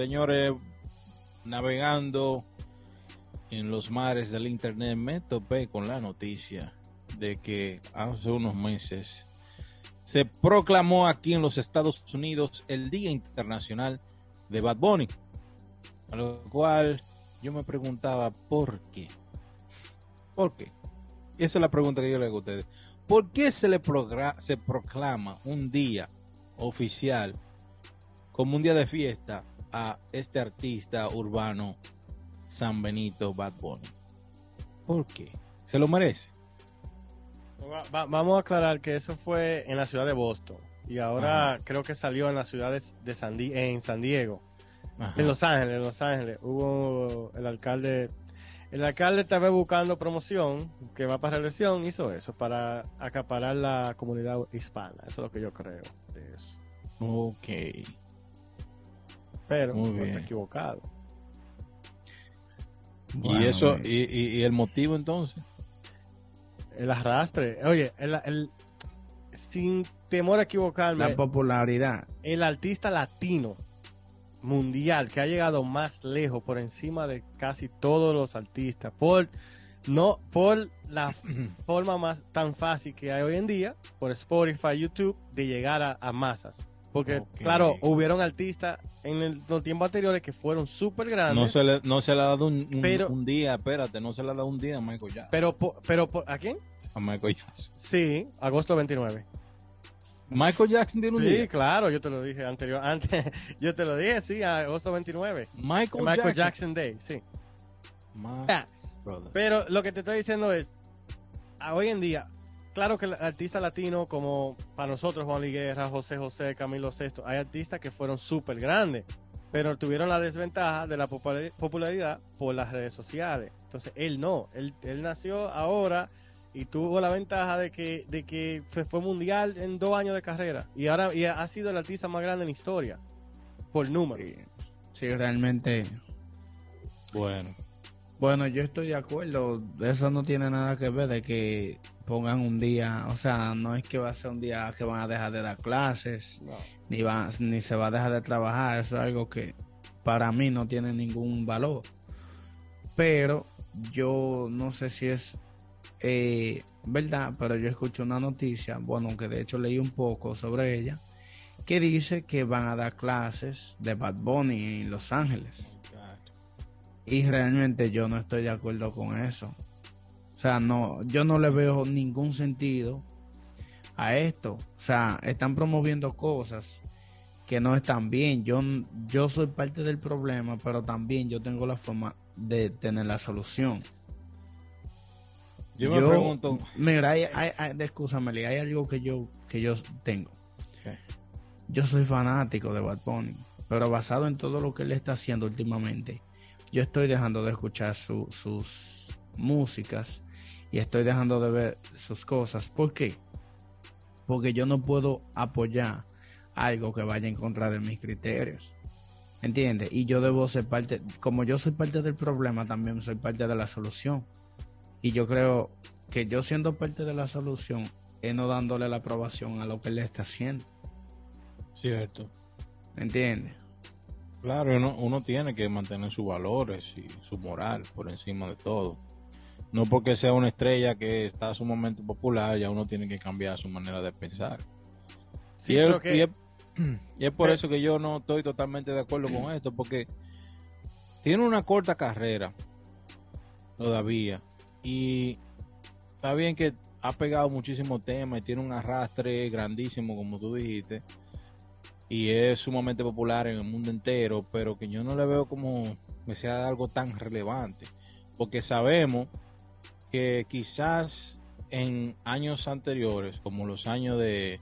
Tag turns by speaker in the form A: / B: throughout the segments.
A: señores, navegando en los mares del internet, me topé con la noticia de que hace unos meses se proclamó aquí en los Estados Unidos el Día Internacional de Bad Bunny. A lo cual yo me preguntaba, ¿por qué? ¿Por qué? esa es la pregunta que yo le hago a ustedes. ¿Por qué se le se proclama un día oficial como un día de fiesta a este artista urbano San Benito Bad Bunny? ¿Por qué? ¿Se lo merece?
B: vamos a aclarar que eso fue en la ciudad de Boston y ahora creo que salió en las ciudades de San en San Diego, en Los Ángeles, en Los Ángeles. Hubo el alcalde el alcalde estaba buscando promoción, que va para reelección, hizo eso, para acaparar la comunidad hispana. Eso es lo que yo creo de eso.
A: Ok.
B: Pero Muy bien. equivocado.
A: y eso, y, el motivo entonces?
B: El arrastre. Oye, el, sin temor a equivocarme.
C: La popularidad.
B: El artista latino mundial que ha llegado más lejos por encima de casi todos los artistas por no por la forma más tan fácil que hay hoy en día por Spotify, YouTube de llegar a, masas. Porque, claro, hubieron artistas en los tiempos anteriores que fueron súper grandes.
A: No se, le, no se le ha dado un, un, día, espérate, no se le ha dado un día a Michael Jackson.
B: Pero, pero, ¿a quién?
A: A Michael Jackson.
B: Sí, agosto 29.
A: Michael Jackson tiene un
B: sí, claro, yo te lo dije anterior, antes, yo te lo dije, sí, agosto 29.
A: Michael,
B: Michael Jackson. Day, sí. pero lo que te estoy diciendo es, hoy en día, claro que el artista latino como para nosotros, Juan Liguerra, José José, Camilo Sesto, hay artistas que fueron súper grandes, pero tuvieron la desventaja de la popularidad por las redes sociales. Entonces, él no, él, él nació ahora y tuvo la ventaja de que, de que fue, mundial en dos años de carrera y ahora y ha sido el artista más grande en la historia por número.
C: Sí, realmente.
A: Bueno.
C: Bueno, yo estoy de acuerdo. Eso no tiene nada que ver de que pongan un día, o sea, no es que va a ser un día que van a dejar de dar clases, ni, va, ni se va a dejar de trabajar. Eso es algo que para mí no tiene ningún valor. Pero yo no sé si es eh, ¿verdad? Pero yo escuché una noticia, bueno, que de hecho leí un poco sobre ella, que dice que van a dar clases de Bad Bunny en Los Ángeles. Y realmente yo no estoy de acuerdo con eso. O sea, no, yo no le veo ningún sentido a esto. O sea, están promoviendo cosas que no están bien. Yo, yo soy parte del problema, pero también yo tengo la forma de tener la solución.
A: Yo me pregunto.
C: Mira, hay, hay, hay, hay algo que yo, que yo tengo. Yo soy fanático de Bad Bunny, pero basado en todo lo que él está haciendo últimamente, yo estoy dejando de escuchar sus músicas y estoy dejando de ver sus cosas. ¿Por qué? Porque yo no puedo apoyar algo que vaya en contra de mis criterios. ¿Entiendes? Y yo debo ser parte, como yo soy parte del problema, también soy parte de la solución. Y yo creo que yo siendo parte de la solución es no dándole la aprobación a lo que él está haciendo.
A: Cierto.
C: ¿Me entiendes?
A: Claro, uno, uno tiene que mantener sus valores y su moral por encima de todo. No porque sea una estrella que está sumamente popular, ya uno tiene que cambiar su manera de pensar. y, es, por eso que yo no estoy totalmente de acuerdo con esto, porque tiene una corta carrera todavía y está bien que ha pegado muchísimo tema y tiene un arrastre grandísimo, como tú dijiste. Y es sumamente popular en el mundo entero, pero que yo no le veo como que sea algo tan relevante. Porque sabemos que quizás en años anteriores, como los años de,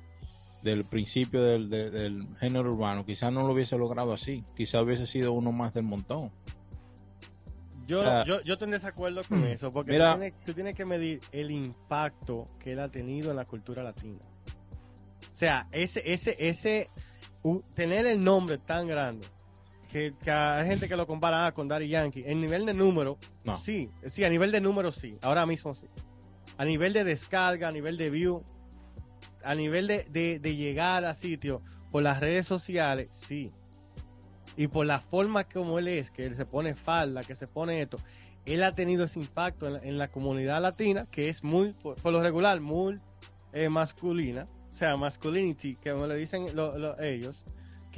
A: del principio del, del género urbano, quizás no lo hubiese logrado así. Quizás hubiese sido uno más del montón.
B: Yo, yo, yo estoy en desacuerdo con eso, porque tú, tienes, que medir el impacto que él ha tenido en la cultura latina. O sea, ese, ese, ese, tener el nombre tan grande, que, hay gente que lo compara con Daddy Yankee, en nivel de número, sí, sí, a nivel de número sí, ahora mismo sí. A nivel de descarga, a nivel de view, a nivel de, de, de llegar a sitio por las redes sociales, sí. y por la forma como él es, que él se pone falda, que se pone esto, él ha tenido ese impacto en la, en la comunidad latina, que es muy, por, por lo regular, muy eh, masculina, o sea, masculinity, que como le dicen lo- lo- ellos,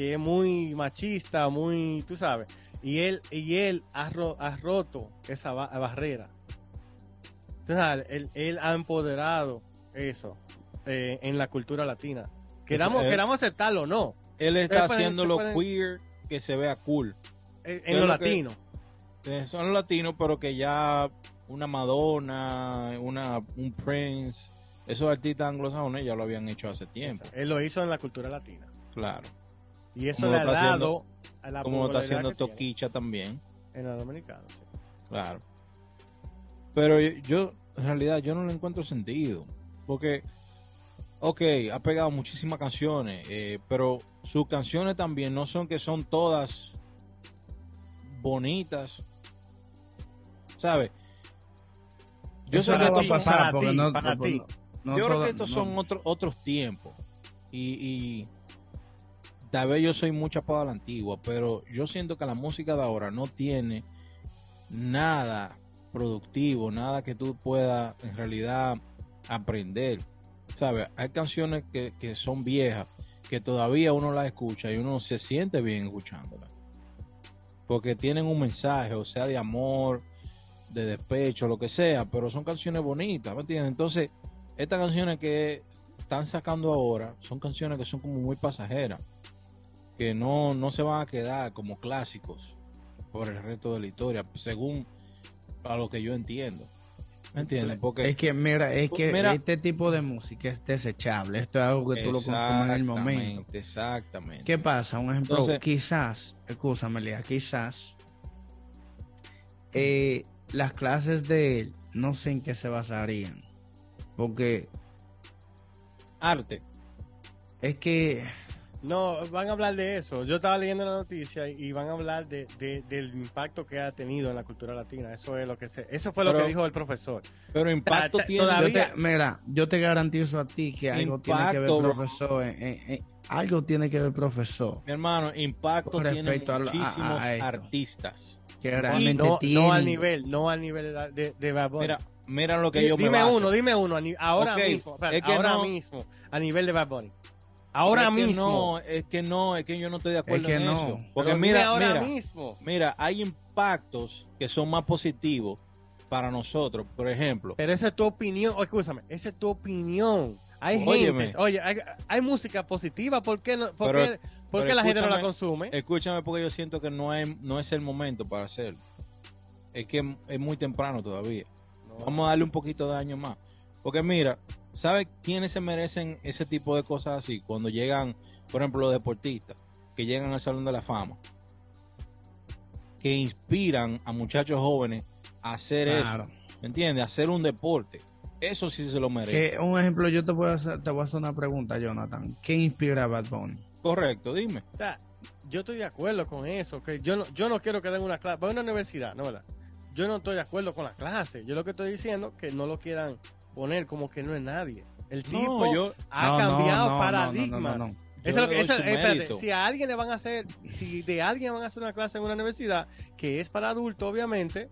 B: que es muy machista, muy, tú sabes, y él, y él ha, ro- ha roto esa ba- barrera. Entonces, él, él ha empoderado eso eh, en la cultura latina. Queramos,
A: él-
B: queramos aceptarlo o no,
A: Él está
B: pueden-
A: haciendo lo queer que se vea cool.
B: eh,
A: es
B: en lo latino.
A: Eh, Son los latinos, pero que ya una Madonna, una, un Prince, esos artistas anglosajones ya lo habían hecho hace tiempo.
B: Él lo hizo en la cultura latina.
A: Claro.
B: Y eso
A: Como
B: le
A: lo
B: ha
A: haciendo-
B: dado a la
A: Como lo está haciendo
B: tiene
A: Toquicha también.
B: en la dominicana. sí.
A: Claro. Pero yo, en realidad, yo no le encuentro sentido. Porque, ok, ha pegado muchísimas canciones, eh, pero sus canciones también no son que son todas bonitas. ¿Sabes? Yo sé que estos son-
B: para ti,
C: no-
B: para
C: no-
B: ti.
C: no
A: yo creo que estos
C: no.
A: son otros otros tiempos. Y, y tal vez yo soy mucha para la antigua, pero yo siento que la música de ahora no tiene nada productivo, nada que tú puedas en realidad aprender. ¿Sabes? Hay canciones que, que son viejas, que todavía uno las escucha y uno se siente bien escuchándolas. Porque tienen un mensaje, o sea, de amor, de despecho, lo que sea, pero son canciones bonitas, ¿me entiendes? Entonces, estas canciones que están sacando ahora son canciones que son como muy pasajeras, que no, no se van a quedar como clásicos por el resto de la historia, según a lo que yo entiendo. ¿Me entiendes? Porque
C: Es que, mira, es que
A: Mira-
C: este tipo de música es desechable. Esto es algo que tú lo consumes en el momento.
A: Exactamente, Exactamente.
C: ¿Qué pasa? Un ejemplo,
A: Entonces-
C: quizás, escúchame, Lía, quizás eh, las clases de él no sé en qué se basarían. Porque
A: Arte.
C: es que
B: No, van a hablar de eso. Yo estaba leyendo la noticia y van a hablar de, de- del impacto que ha tenido en la cultura latina. Eso es lo que se, eso fue lo que dijo el profesor.
A: Pero impacto
B: Ta-
A: tiene.
C: yo
B: todavía-
C: te, mira, yo te garantizo a ti que algo tiene que ver, profesor. eh, eh, eh, algo tiene que ver, profesor,
A: Mi hermano, impacto tiene
C: a a-
A: muchísimos artistas.
C: que realmente
B: no,
C: tiene.
B: no al nivel, no al nivel de, de, de Bad Bunny.
A: Mira, mira lo que
B: Di-
A: yo me
B: dime uno, dime uno, ahora mismo, espera,
A: es que
B: ahora
A: no-
B: mismo, a nivel de Bad Bunny. Ahora
A: Es que
B: mismo.
A: no, es que no, es que yo no estoy de acuerdo
C: que
A: en
C: no.
A: eso. Porque
B: Pero
A: mira,
B: ahora
A: mira,
B: mismo.
A: mira, hay impactos que son más positivos para nosotros. Por ejemplo,
B: Pero esa es tu opinión, oh, escúchame, esa es tu opinión. Hay
A: Óyeme.
B: gente, oye, hay, hay música positiva, ¿por qué, no, por
A: Pero-
B: qué, por qué la gente no la consume?
A: escúchame porque yo siento que no es, no es el momento para hacerlo. Es que es muy temprano todavía. Vamos a darle un poquito de año más. Porque mira, ¿sabes quiénes se merecen ese tipo de cosas así? Cuando llegan, por ejemplo, los deportistas, que llegan al Salón de la Fama, que inspiran a muchachos jóvenes a hacer
C: Claro.
A: eso. ¿Me entiendes? A hacer un deporte. Eso sí se lo merece.
C: Que, un ejemplo, yo te voy, a hacer, te voy a hacer una pregunta, Jonathan. ¿Qué inspira a Bad Bunny?
A: Correcto, dime.
B: O sea, yo estoy de acuerdo con eso, que yo no, yo no quiero que den una clase, voy a una universidad, ¿no verdad? Yo no estoy de acuerdo con la clase, yo lo que estoy diciendo que no lo quieran poner como que no es nadie. El tipo
A: No, yo,
B: ha
C: No, no,
B: cambiado
C: no, no,
B: paradigmas.
C: no, no, no.
A: Yo
B: Eso es lo que, eso- espérate,
A: mérito.
B: si a alguien le van a hacer, si de alguien van a hacer una clase en una universidad que es para adultos, obviamente,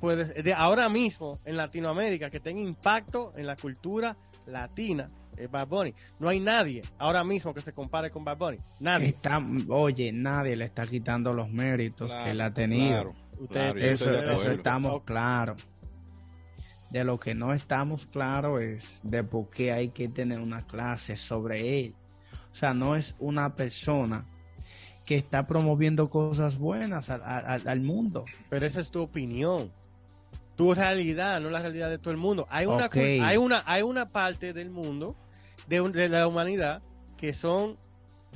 B: pues de ahora mismo en Latinoamérica que tenga impacto en la cultura latina es Bad Bunny. No hay nadie ahora mismo que se compare con Bad Bunny. Nadie.
C: Está, oye, nadie le está quitando los méritos
A: Claro,
C: que él ha tenido.
A: claro,
B: Usted-
A: claro,
C: Eso, eso estamos claros. De lo que no estamos claros es de por qué hay que tener una clase sobre él. O sea, no es una persona que está promoviendo cosas buenas al, al- al mundo.
B: Pero esa es tu opinión. Tu realidad, no la realidad de todo el mundo. Hay una, hay una, hay una parte del mundo, de, un- de la humanidad, que son,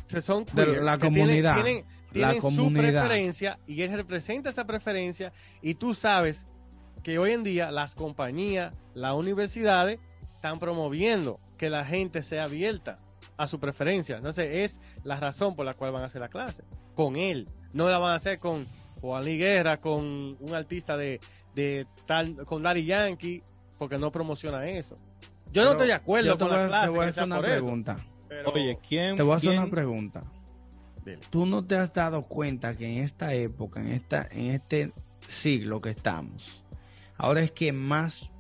B: que son
C: De la
B: que tienen-
C: comunidad.
B: Tienen,
C: La
B: tienen su
C: comunidad.
B: preferencia y él representa esa preferencia y tú sabes que hoy en día las compañías, las universidades están promoviendo que la gente sea abierta a su preferencia. Entonces es la razón por la cual van a hacer la clase. Con él. No la van a hacer con Juan Luis Guerra, con un artista de, de tal, con Daddy Yankee, porque no promociona eso. Yo no estoy de acuerdo con
C: voy
B: la clase.
C: te voy a hacer una
B: eso,
C: pregunta.
B: pero-
A: Oye, ¿quién?
C: Te voy a hacer
A: quién-
C: una pregunta. tú no te has dado cuenta que en esta época, en, esta, en este siglo que estamos, ahora es que más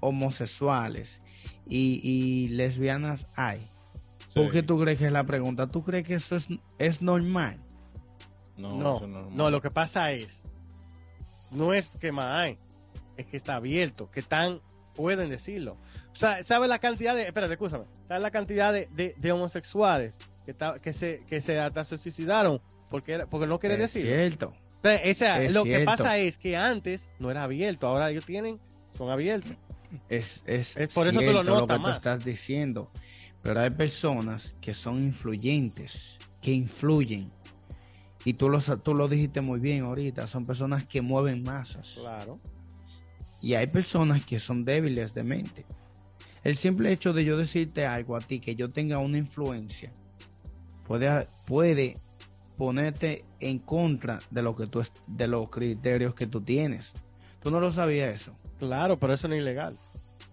C: homosexuales y, lesbianas hay. ¿Por qué tú crees que es la pregunta? ¿Tú crees que eso es, es normal?
B: No, no, lo que pasa es, no es que más hay, es que está abierto, que tan pueden decirlo. O sea, ¿sabes la cantidad de, espérate, escúchame, ¿sabes la cantidad de, homosexuales que, que, se, que se hasta se suicidaron porque, porque no quieren decirlo?
C: Es cierto.
B: lo que pasa es que antes no era abierto, ahora ellos tienen, son abiertos.
C: Es, es, por eso tú lo, notas lo que estás diciendo. Pero hay personas que son influyentes, que influyen y tú lo, tú lo dijiste muy bien ahorita, son personas que mueven masas.
B: Claro.
C: Y hay personas que son débiles de mente. El simple hecho de yo decirte algo a ti, que yo tenga una influencia, puede, puede ponerte en contra de lo que tú de los criterios que tú tienes. ¿Tú no lo sabías eso?
B: Claro, pero eso no es ilegal.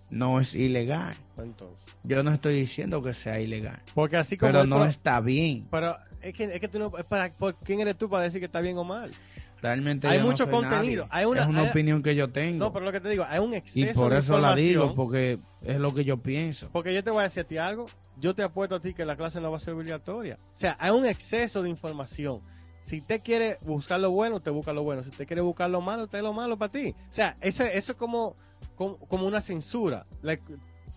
C: No es ilegal.
B: Entonces.
C: Yo no estoy diciendo que sea ilegal.
B: Porque así como
C: pero no está bien.
B: Pero es que, es que tú no. Para, ¿Quién eres tú para decir que está bien o mal?
C: Realmente
B: hay mucho contenido. Hay una,
C: es una opinión que yo tengo.
B: No, pero lo que te digo, hay un exceso
C: Y por eso la digo, porque es lo que yo pienso.
B: Porque yo te voy a decir a ti algo. Yo te apuesto a ti que la clase no va a ser obligatoria. O sea, hay un exceso de información. Si te quiere buscar lo bueno, te busca lo bueno. Si te quiere buscar lo malo, te lo malo para ti. O sea, ese, eso es como, como, una censura.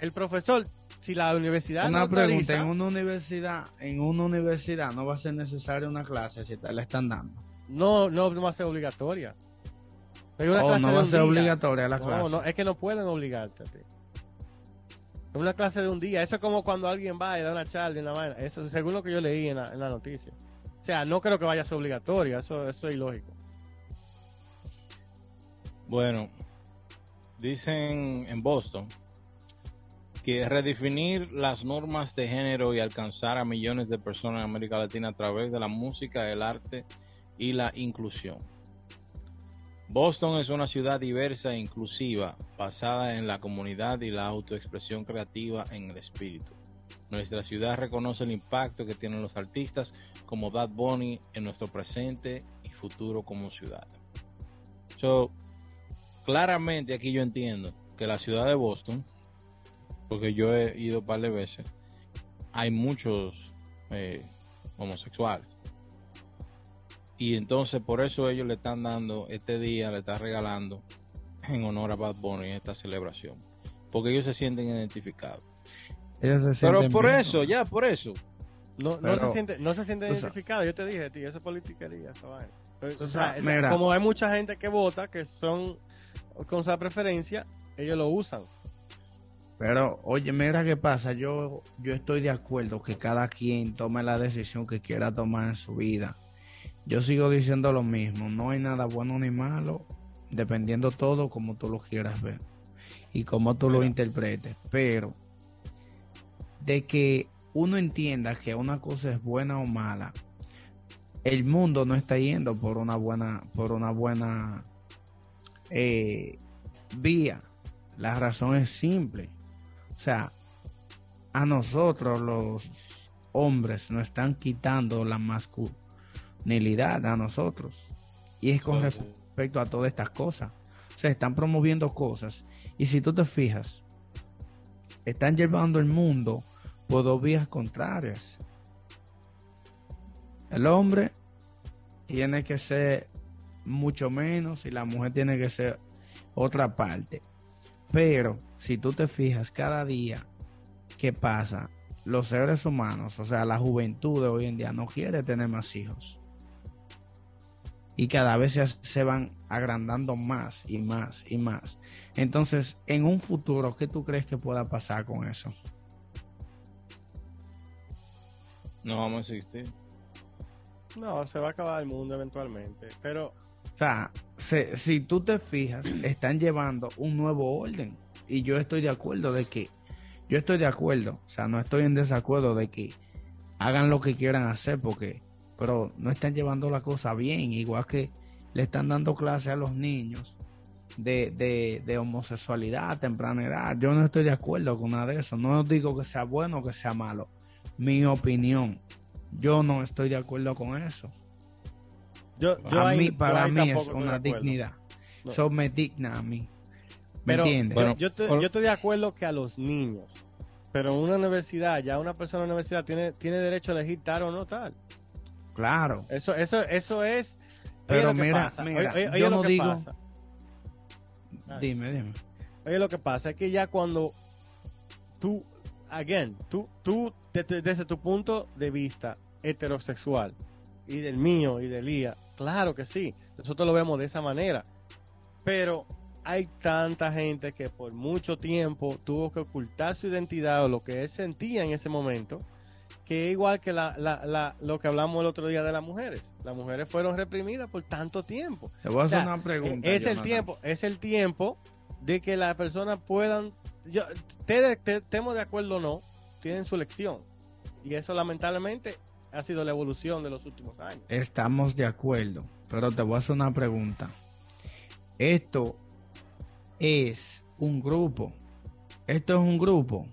B: el profesor si la universidad
C: una pregunta en una universidad en una universidad no va a ser necesaria una clase si te la están dando
B: no no, va a ser obligatoria.
C: Oh, no va a ser obligatoria la
B: clase no es que no pueden obligarte a ti. Es una clase de un día. Eso es como cuando alguien va y da una charla y una vaina. Eso según lo que yo leí en la, en la noticia. O sea no creo que vaya a ser obligatoria. Eso eso es ilógico.
A: Bueno dicen en Boston que redefinir las normas de género y alcanzar a millones de personas en América Latina a través de la música, el arte y la inclusión. Boston es una ciudad diversa e inclusiva, basada en la comunidad y la autoexpresión creativa en el espíritu. Nuestra ciudad reconoce el impacto que tienen los artistas como Bad Bunny en nuestro presente y futuro como ciudad. So, claramente aquí yo entiendo que la ciudad de Boston porque yo he ido un par de veces, hay muchos eh, homosexuales. Y entonces por eso ellos le están dando este día, le están regalando en honor a Bad Bunny esta celebración. Porque ellos se sienten identificados. Pero por eso, ya, por eso.
B: No, no se siente, no se siente identificado. Yo te dije, tío, eso es politiquería, como hay mucha gente que vota, que son con esa preferencia, ellos lo usan.
C: Pero, oye, mira qué pasa. Yo, yo estoy de acuerdo que cada quien tome la decisión que quiera tomar en su vida. Yo sigo diciendo lo mismo. No hay nada bueno ni malo, dependiendo todo como tú lo quieras ver y como tú lo interpretes. Pero, de que uno entienda que una cosa es buena o mala, el mundo no está yendo por una buena, por una buena eh, vía. La razón es simple sea, a nosotros los hombres nos están quitando la masculinidad a nosotros. Y es con respecto a todas estas cosas. Se están promoviendo cosas. Y si tú te fijas, están llevando el mundo por dos vías contrarias. El hombre tiene que ser mucho menos y la mujer tiene que ser otra parte. Pero si tú te fijas cada día ¿qué pasa, los seres humanos, o sea, la juventud de hoy en día no quiere tener más hijos. Y cada vez se, van agrandando más y más y más. Entonces, en un futuro, ¿qué tú crees que pueda pasar con eso?
A: No vamos a existir.
B: No, se va a acabar el mundo eventualmente. Pero
C: o sea, si tú te fijas, están llevando un nuevo orden. Y yo estoy de acuerdo de que, yo estoy de acuerdo, o sea, no estoy en desacuerdo de que hagan lo que quieran hacer, porque, pero no están llevando la cosa bien, igual que le están dando clase a los niños de, de, de homosexualidad a temprana edad. Yo no estoy de acuerdo con nada de eso. No digo que sea bueno o que sea malo. Mi opinión. Yo no estoy de acuerdo con eso.
B: Yo, yo
C: a
B: ahí-
C: mí,
B: yo
C: para
B: ahí
C: mí es una dignidad.
B: No.
C: Eso me digna a mí. ¿Me
B: Pero
C: entiendes?
A: Bueno,
B: yo, estoy,
A: por-
B: yo estoy de acuerdo que a los niños, pero en una universidad, ya una persona en una universidad tiene, tiene derecho a elegir tal o no tal.
C: Claro.
B: Eso, eso, eso es.
C: Pero
B: oye
C: mira,
B: pasa,
C: mira,
B: oye- oye- oye
C: yo
B: lo
C: no digo-
B: pasa.
C: Dime, dime.
B: Oye, lo que pasa es que ya cuando tú, again, tú, tú desde, desde tu punto de vista heterosexual y del mío y del IA, claro que sí, nosotros lo vemos de esa manera, pero hay tanta gente que por mucho tiempo tuvo que ocultar su identidad o lo que él sentía en ese momento, que es igual que la, la- la- lo que hablamos el otro día de las mujeres. Las mujeres fueron reprimidas por tanto tiempo.
C: Te voy a
B: O
C: hacer
B: sea,
C: una pregunta.
B: es el tiempo, es el tiempo de que las personas puedan, yo, te, te- estemos de acuerdo o no, tienen su elección. Y eso lamentablemente ha sido la evolución de los últimos años.
C: Estamos de acuerdo, pero te voy a hacer una pregunta. Esto es un grupo. Esto es un grupo.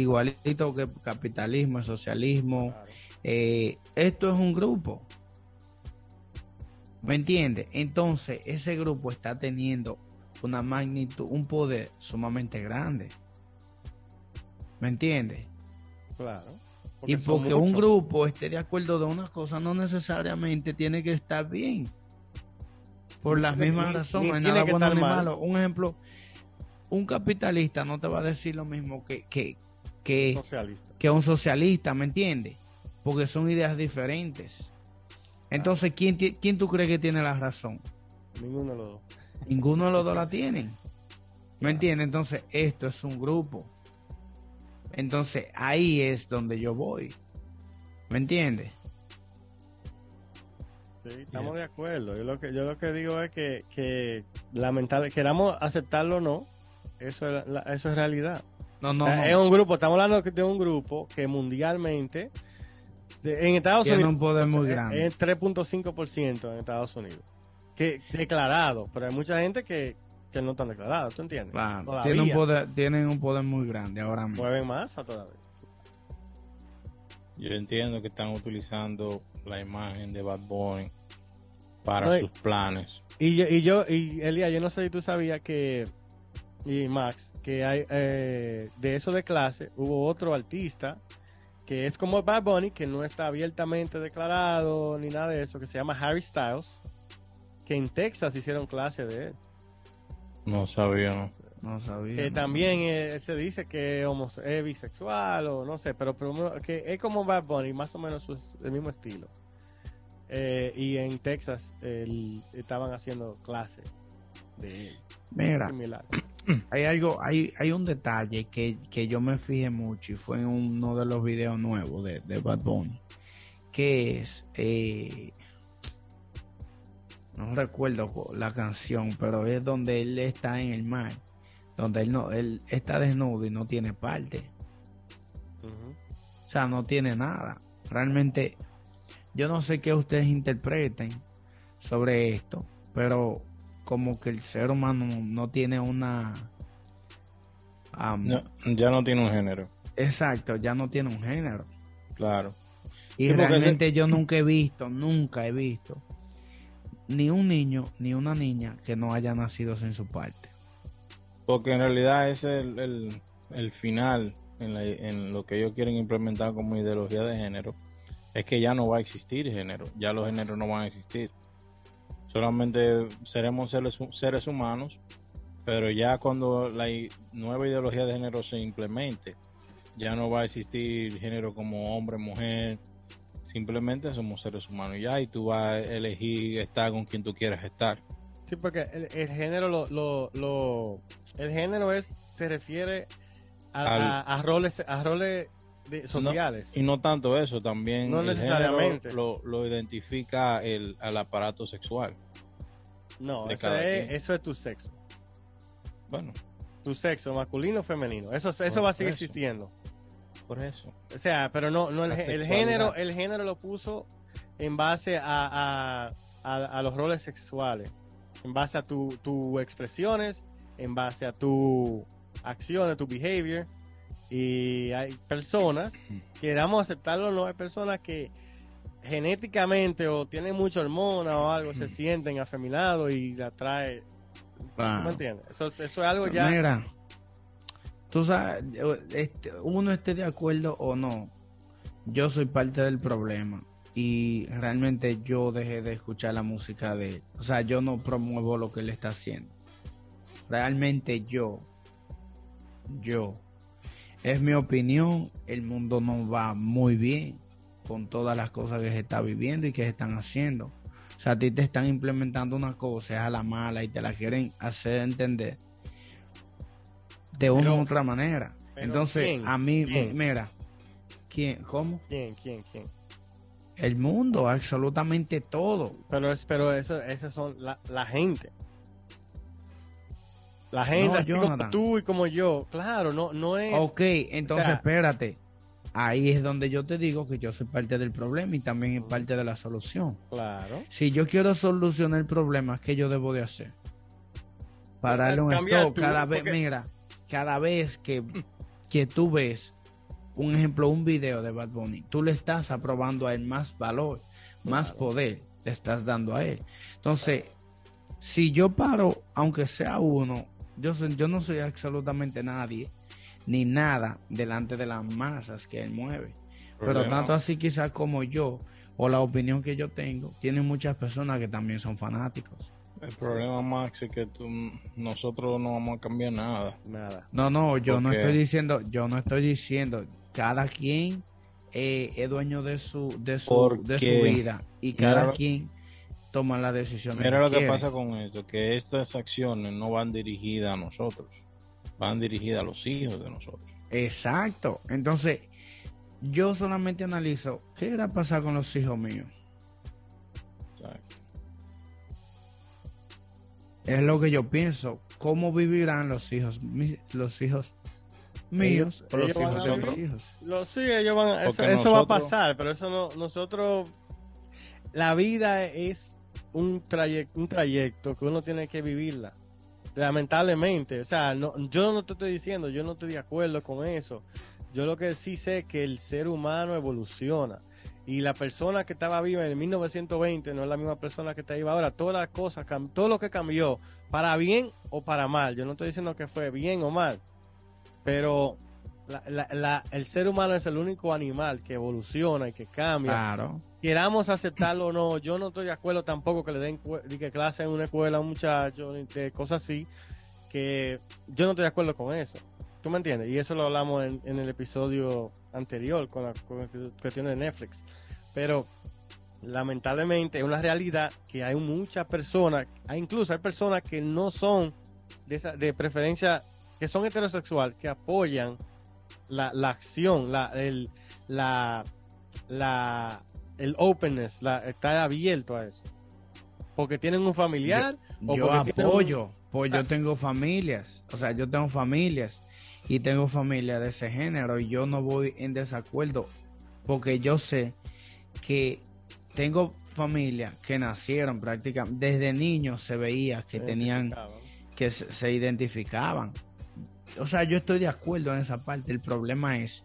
C: Igualito que capitalismo, socialismo. eh, esto es un grupo. ¿Me entiendes? Entonces, ese grupo está teniendo una magnitud, un poder sumamente grande. ¿Me entiendes?
B: Claro.
C: Y porque un grupo esté de acuerdo de una cosa, no necesariamente tiene que estar bien. Por las
B: Ni-
C: mismas
B: ni-
C: razones,
B: ni
C: nada bueno ni
B: mal.
C: malo. Un ejemplo, un capitalista no te va a decir lo mismo que, que, que,
B: socialista.
C: que un socialista, ¿me entiendes? Porque son ideas diferentes. Entonces, ¿quién, ¿quién tú crees que tiene la razón?
B: Ninguno de los dos.
C: Ninguno de los dos la tienen. ¿Me entiendes? Entonces, esto es un grupo. Entonces, ahí es donde yo voy. ¿Me entiendes?
B: Sí, estamos de acuerdo. Yo lo que yo lo que digo es que, que lamentable, queramos aceptarlo o no, eso es, la- eso es realidad.
C: No, no, no.
B: Es un grupo, estamos hablando de un grupo que mundialmente, de- en Estados
C: Tiene
B: Unidos,
C: un poder muy
B: es-
C: grande.
B: Es 3.5% en Estados Unidos. Que declarado, pero hay mucha gente que, que no están declarados, ¿tú entiendes?
C: Claro, tienen un, poder, tienen un poder muy grande ahora mismo.
B: mueven más a todavía.
A: Yo entiendo que están utilizando la imagen de Bad Bunny para
B: No,
A: sus planes.
B: Y yo, y yo, y Elia, yo no sé si tú sabías que, y Max, que hay, eh, de eso de clase, hubo otro artista que es como Bad Bunny, que no está abiertamente declarado ni nada de eso, que se llama Harry Styles, que en Texas hicieron clase de él.
A: No sabía, ¿no?
C: No sabía.
B: Que
C: no.
B: también eh, se dice que es, homo- es bisexual o no sé, pero, pero que es como Bad Bunny, más o menos su- el mismo estilo. Eh, y en Texas el- estaban haciendo clase de él.
C: Mira,
B: Similar.
C: hay algo, hay, hay un detalle que, que yo me fijé mucho y fue en uno de los videos nuevos de, de Bad Bunny, que es, eh, no recuerdo cu- la canción, pero es donde él está en el mar, donde él no, él está desnudo y no tiene parte, o sea, no tiene nada. Realmente, yo no sé qué ustedes interpreten sobre esto, pero como que el ser humano no tiene una...
A: No, ya no tiene un género,
C: Exacto, ya no tiene un género.
A: claro.
C: Y
A: Sí,
C: realmente yo nunca he visto, nunca he visto ni un niño ni una niña que no haya nacido sin su parte.
A: Porque en realidad ese es el, el, el final en, la- en lo que ellos quieren implementar como ideología de género. Es que ya no va a existir género, ya los géneros no van a existir. Solamente seremos seres, seres humanos, pero ya cuando la nueva ideología de género se implemente, ya no va a existir género como hombre, mujer, simplemente somos seres humanos ya y tú vas a elegir estar con quien tú quieras estar.
B: Sí, porque el, el género lo, lo, lo- el género es se refiere a,
A: Al-
B: a- a roles a roles de- sociales.
A: Y no tanto eso, también
B: No
A: el
B: necesariamente.
A: género lo, lo identifica el, al aparato sexual.
B: No, eso es, eso es tu sexo.
A: Bueno,
B: Tu sexo masculino o femenino. Eso eso va a seguir
A: eso.
B: existiendo.
A: por eso.
B: O sea, pero no, no el, género, el género lo puso en base a, a, a- a los roles sexuales, en base a tus tu expresiones, en base a tu acciones, tu behavior, Y hay personas, queramos aceptarlo o no, hay personas que genéticamente o tienen mucha hormona o algo, se sienten afeminados y. ¿tú
C: Claro.
B: ¿Me entiendes? Eso, eso es algo ya.
C: Mira, tú sabes, este, uno esté de acuerdo o no, yo soy parte del problema y realmente yo dejé de escuchar la música de él. O sea, yo no promuevo lo que él está haciendo. Realmente yo, yo, es mi opinión, el mundo no va muy bien con todas las cosas que se está viviendo y que se están haciendo. O sea, a ti te están implementando una cosa, es a la mala y te la quieren hacer entender de una
B: Pero-
C: u otra manera. Entonces,
B: ¿quién?
C: a mí,
B: ¿Quién?
C: mira, ¿quién? ¿Cómo?
B: ¿Quién, quién, quién?
C: El mundo, absolutamente todo.
B: Pero, es, pero eso, esas son la, la gente. La gente,
C: No,
B: así como tú y como yo. Claro, no, no es.
C: Ok, entonces
B: o sea-
C: espérate. Ahí es donde yo te digo que yo soy parte del problema y también es parte de la solución.
B: Claro.
C: Si yo quiero solucionar el problema, ¿qué yo debo de hacer? Para darle un stop cada vez,
B: porque-
C: mira, cada vez que, que tú ves, un ejemplo, un video de Bad Bunny, tú le estás aprobando a él más valor, más
B: Claro.
C: poder, le estás dando a él. Entonces, si yo paro, aunque sea uno, yo, soy- yo no soy absolutamente nadie, ni nada delante de las masas que él mueve. Pero
A: Problema-
C: tanto así quizás como yo, o la opinión que yo tengo, tienen muchas personas que también son fanáticos.
A: El problema, Max, es que tú- nosotros no vamos a cambiar nada.
B: Nada.
C: No, no, yo no estoy diciendo, yo no estoy diciendo, cada quien eh, es dueño de su, de su, de su vida y cada
A: Mira
C: quien toma la decisión.
A: Mira lo que pasa con esto, que estas acciones no van dirigidas a nosotros, van dirigidas a los hijos de nosotros.
C: Exacto. Entonces, yo solamente analizo, ¿qué irá a pasar con los hijos míos?
A: ¿sabes?
C: Es lo que yo pienso. ¿Cómo vivirán los hijos, mi- los hijos míos
B: Ellos-
C: o los
B: ellos
C: hijos
B: a
C: de mis hijos?
B: Lo, sí, ellos van a- eso, va a pasar, pero eso no, nosotros, la vida es un trayecto, un trayecto que uno tiene que vivirla. Lamentablemente, o sea, no, yo no te estoy diciendo, yo no estoy de acuerdo con eso. Yo lo que sí sé es que el ser humano evoluciona. Y la persona que estaba viva en el 1920 no es la misma persona que está viva ahora. Todas las cosas, todo lo que cambió, para bien o para mal. Yo no estoy diciendo que fue bien o mal. Pero la- la- la- el ser humano es el único animal que evoluciona y que cambia.
C: Claro.
B: Queramos aceptarlo o no, yo no estoy de acuerdo tampoco que le den que clase en una escuela a un muchacho, cosas así, que yo no estoy de acuerdo con eso. ¿Tú me entiendes? Y eso lo hablamos en, en el episodio anterior con la, con la cuestión de Netflix. Pero lamentablemente es una realidad que hay muchas personas, hay incluso hay personas que no son de, esa, de preferencia, que son heterosexual, que apoyan la, la acción, la, el, la, la, el openness, la, estar abierto a eso. Porque tienen un familiar. o
C: Yo
B: tienen un-
C: apoyo, pues
B: Ah.
C: yo tengo familias, o sea, yo tengo familias y tengo familias de ese género y yo no voy en desacuerdo porque yo sé que tengo familias que nacieron prácticamente desde niños se veía que tenían que se, se identificaban. O sea, yo estoy de acuerdo en esa parte. El problema es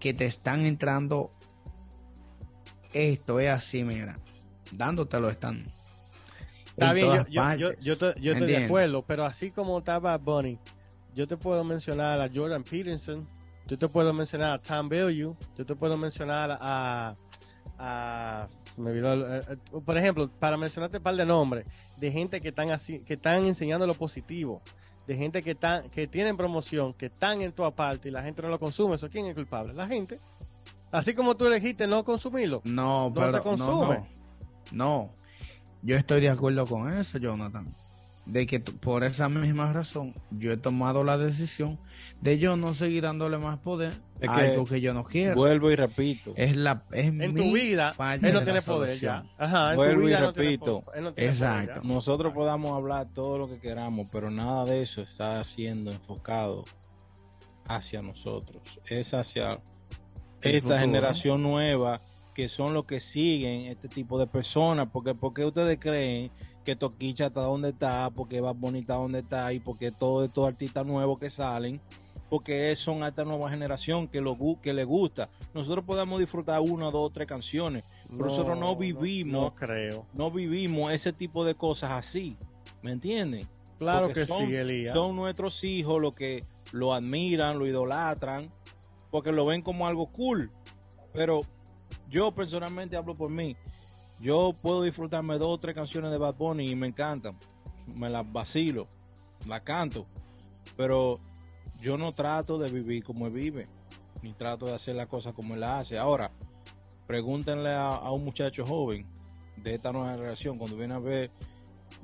C: que te están entrando esto es así, mira, dándotelo están.
B: Está
C: en
B: bien, yo, yo, yo, te- yo estoy de acuerdo, pero así como está Bad Bunny, yo te puedo mencionar a Jordan Peterson, yo te puedo mencionar a Tom Bellew, yo te puedo mencionar a, a me el- eh, eh, por ejemplo, para mencionarte un par de nombres de gente que están así, que están enseñando lo positivo, de gente que están, que tienen promoción, que están en toda parte y la gente no lo consume, ¿eso quién es culpable? La gente. Así como tú elegiste no consumirlo.
C: No,
B: No
C: pero
B: se consume.
C: no, no. Yo estoy de acuerdo con eso, Jonathan. De que por esa misma razón yo he tomado la decisión de yo no seguir dándole más poder
A: Es
C: a
A: que
C: algo que yo no quiero.
A: Vuelvo y repito.
C: es la es
B: En
C: mi
B: tu vida, él no tiene poder ya.
C: solución.
B: Ajá, en
A: Vuelvo
B: tu
A: y
B: no
A: repito.
B: no tiene poder
C: Exacto.
B: ya.
A: Nosotros podamos hablar todo lo que queramos, pero nada de eso está siendo enfocado hacia nosotros. Es hacia
C: El
A: esta
C: futuro.
A: generación nueva que son los que siguen este tipo de personas. Porque, porque ustedes creen que Toquicha está donde está, porque va bonita donde está y porque todos estos artistas nuevos que salen porque son a esta nueva generación que, lo, que le gusta. Nosotros podemos disfrutar una, dos, tres canciones, pero nosotros no vivimos,
B: No, creo.
A: no vivimos ese tipo de cosas así. ¿Me entienden?
B: Claro
A: Porque
B: que
A: son,
B: sí, Elías.
A: Son nuestros hijos los que lo admiran, lo idolatran, porque lo ven como algo cool. Pero yo personalmente hablo por mí. Yo puedo disfrutarme dos o tres canciones de Bad Bunny y me encantan. Me las vacilo, las canto. Pero yo no trato de vivir como él vive, ni trato de hacer las cosas como él hace. Ahora, pregúntenle a, a un muchacho joven de esta nueva generación, cuando viene a ver,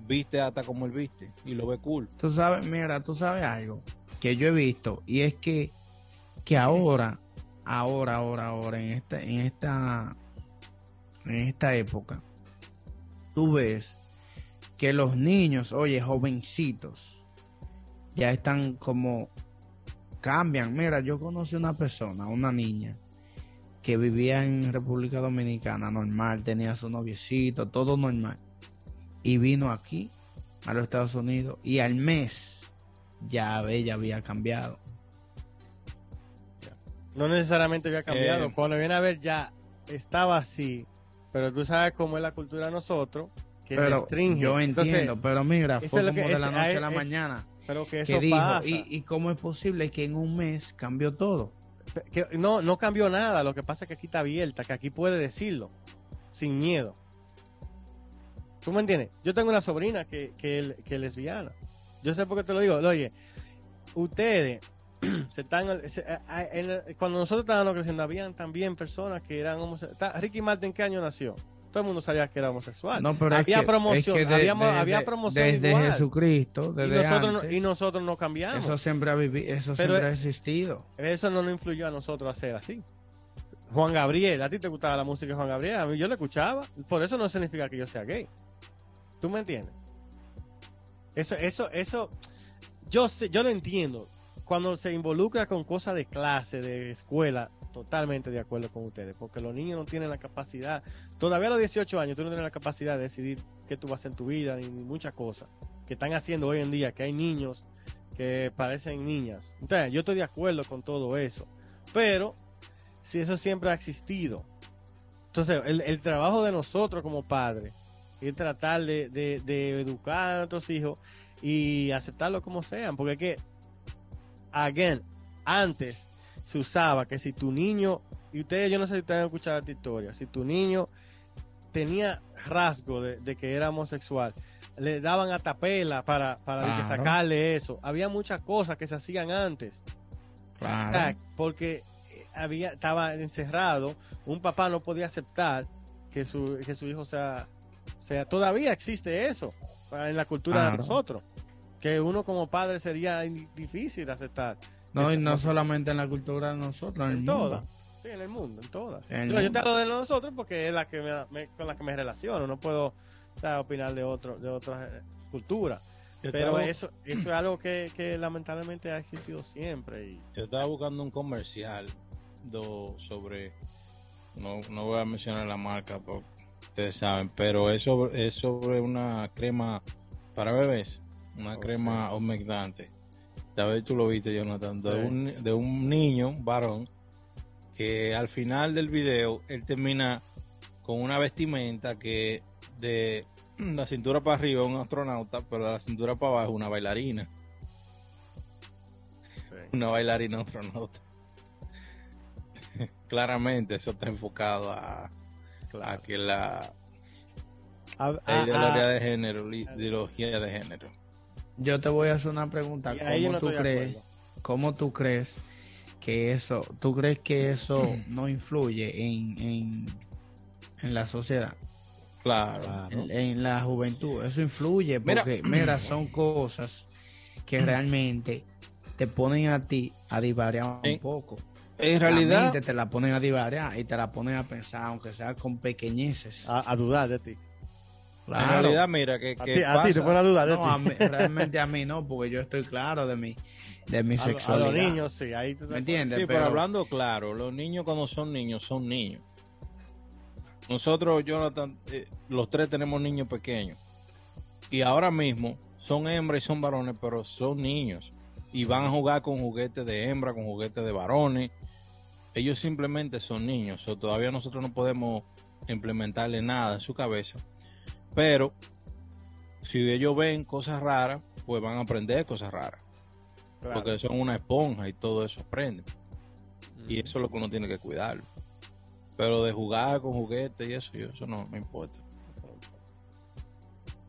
A: viste hasta como él viste y lo ve cool.
C: Tú sabes, mira, tú sabes algo que yo he visto y es que, que ahora, ahora, ahora, ahora, en esta, en esta, en esta época, tú ves que los niños, oye, jovencitos, ya están como cambian. Mira, yo conocí una persona, una niña, que vivía en República Dominicana, normal, tenía su noviecito, todo normal. Y vino aquí, a los Estados Unidos, y al mes ya ella había cambiado.
B: No necesariamente había cambiado.
A: Eh.
B: Cuando viene a ver ya estaba así. Pero tú sabes cómo es la cultura de nosotros. Que
C: Pero
B: restringe.
C: yo
B: Entonces,
C: entiendo, pero mira, fue como
B: que-
C: de la
B: es-
C: noche a la
B: es-
C: mañana
B: pero que
C: que
B: eso
C: dijo,
B: pasa.
C: y, y cómo es posible que en un mes cambió todo.
B: Que no, no cambió nada. Lo que pasa es que aquí está abierta. Que aquí puede decirlo. Sin miedo. ¿Tú me entiendes? Yo tengo una sobrina que, que, que es lesbiana. Yo sé por qué te lo digo. Oye, ustedes se están se- en- cuando nosotros estábamos creciendo habían también personas que eran homosexuales Ricky Martin qué año nació todo el mundo sabía que era homosexual
C: No, pero
B: había
C: es que,
B: promoción
C: es que de-
B: había, promoción
C: desde
B: igual.
C: Jesucristo,
B: y nosotros, no,
C: antes,
B: y nosotros no cambiamos.
C: Eso siempre ha vivido, eso
B: Pero-
C: siempre ha existido.
B: eso no nos influyó a nosotros a hacer así. Juan Gabriel a ti te gustaba la música de Juan Gabriel a mí yo la escuchaba. Por eso no significa que yo sea gay. ¿tú me entiendes? eso eso eso yo sé, yo lo entiendo cuando se involucra con cosas de clase, de escuela, totalmente de acuerdo con ustedes, porque los niños no tienen la capacidad, todavía a los 18 años tú no tienes la capacidad de decidir qué tú vas a hacer en tu vida, ni, muchas cosas que están haciendo hoy en día, que hay niños que parecen niñas. Entonces, yo estoy de acuerdo con todo eso, pero si eso siempre ha existido, entonces el, trabajo de nosotros como padres es tratar de, de- educar a nuestros hijos y aceptarlo como sean, porque es que again, antes se usaba que si tu niño, y ustedes, yo no sé si ustedes han escuchado esta historia, si tu niño tenía rasgo de, de que era homosexual, le daban a tapela para, para que sacarle eso. Había muchas cosas que se hacían antes.
C: Claro.
B: Porque eh, había, estaba encerrado, un papá no podía aceptar que su, que su hijo sea, sea, todavía existe eso en la cultura de nosotros, que uno como padre sería difícil aceptar.
C: No, y no solamente en la cultura de nosotros, en el
B: En
C: mundo.
B: todas. Sí, en el mundo, en todas.
C: En el
B: Yo, yo te
C: mundo.
B: hablo de nosotros porque es la que me, me- con la que me relaciono, no puedo o sea, opinar de otro, de otras eh, culturas.
A: Yo
B: Pero
A: estaba-
B: eso, eso es algo que, que lamentablemente ha existido siempre. Y,
A: Yo estaba buscando un comercial do- sobre, no, no voy a mencionar la marca, porque ustedes saben, pero es sobre, es sobre una crema para bebés, una
B: Oh,
A: crema humectante. Tal vez tú lo viste, Jonathan, de,
B: Sí.
A: un, de un niño, un varón, que al final del video él termina con una vestimenta que de la cintura para arriba es un astronauta, pero de la cintura para abajo es una bailarina una bailarina astronauta. Claramente eso está enfocado a, a que la,
B: A-
A: la
B: a-
A: ideología
B: a-
A: de género, la ideología de género.
C: Yo te voy a hacer una pregunta. ¿Cómo
B: no
C: tú crees? ¿Cómo tú crees que eso, tú crees que eso no influye en, en, en la sociedad,
A: Claro.
C: en, en la juventud? Eso influye porque, mira, son cosas que realmente te ponen a ti a divariar un poco.
A: En
C: La
A: realidad,
C: mente te la ponen a divariar y te la ponen a pensar, aunque sea con pequeñeces.
B: A, a dudar de ti.
A: En realidad, mira, que,
B: A
A: que
B: ti, a ti te ponen a dudar de
C: No,
B: ti.
C: a mí- realmente a mí no, porque yo estoy claro de mi, de mi
B: A, lo- a
C: sexualidad.
B: los niños, sí. Ahí tú te-
C: ¿Me entiendes?
A: Sí, pero, hablando claro, los niños cuando son niños, son niños. Nosotros, Jonathan, eh, los tres tenemos niños pequeños. Y ahora mismo son hembras y son varones, pero son niños. y van a jugar con juguetes de hembra, con juguetes de varones. Ellos simplemente son niños, o todavía nosotros no podemos implementarle nada en su cabeza. Pero si ellos ven cosas raras, pues van a aprender cosas raras.
B: Claro.
A: Porque son una esponja y todo eso aprende. Y
B: Mm.
A: eso es lo que uno tiene que cuidarlo. Pero de jugar con juguetes y eso, yo- eso no me importa.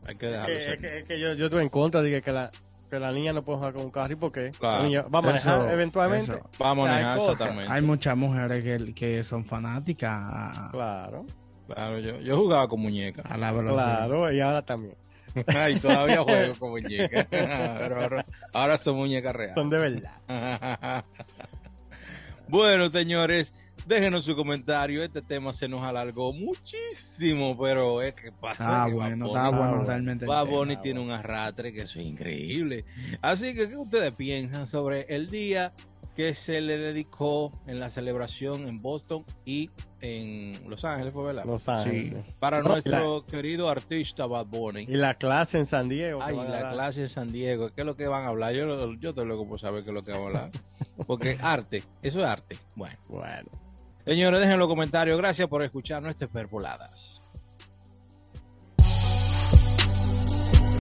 A: Hay que
B: Es
A: dejarlo
B: que,
A: ser.
B: es que- es que yo, yo estoy en contra de que, la, que la niña no puede jugar con un carro. ¿Y por qué?
A: Claro.
B: La niña va a manejar
C: Eso-
B: eventualmente.
C: eso.
A: Vamos a
B: hay
A: manejar exactamente.
C: Hay muchas mujeres que, que son fanáticas
B: Claro,
A: Claro, yo, yo jugaba con muñecas.
C: a la velocidad.
B: claro, y ahora también.
A: y todavía juego con muñecas. Pero ahora, ahora son muñecas reales.
B: Son de verdad.
A: bueno, señores, déjenos su comentario. Este tema se nos alargó muchísimo, pero es que pasa.
C: Ah,
A: que
C: bueno, está bueno
B: bueno.
C: realmente.
A: Bad. Bunny tiene un arrastre que eso es increíble. Así que, ¿qué ustedes piensan sobre el día que se le dedicó en la celebración en Boston y en Los Ángeles, fue verdad?
B: Los Ángeles.
A: Para
B: No,
A: nuestro querido artista Bad Bunny.
B: Y la clase en San Diego.
A: Ay, la clase de San Diego, ¿qué es lo que van a hablar? Yo, yo estoy loco por saber qué es lo que van a hablar. Porque arte, eso es arte. Bueno,
B: Bueno.
A: señores, dejen los comentarios. Gracias por escuchar nuestras perpoladas.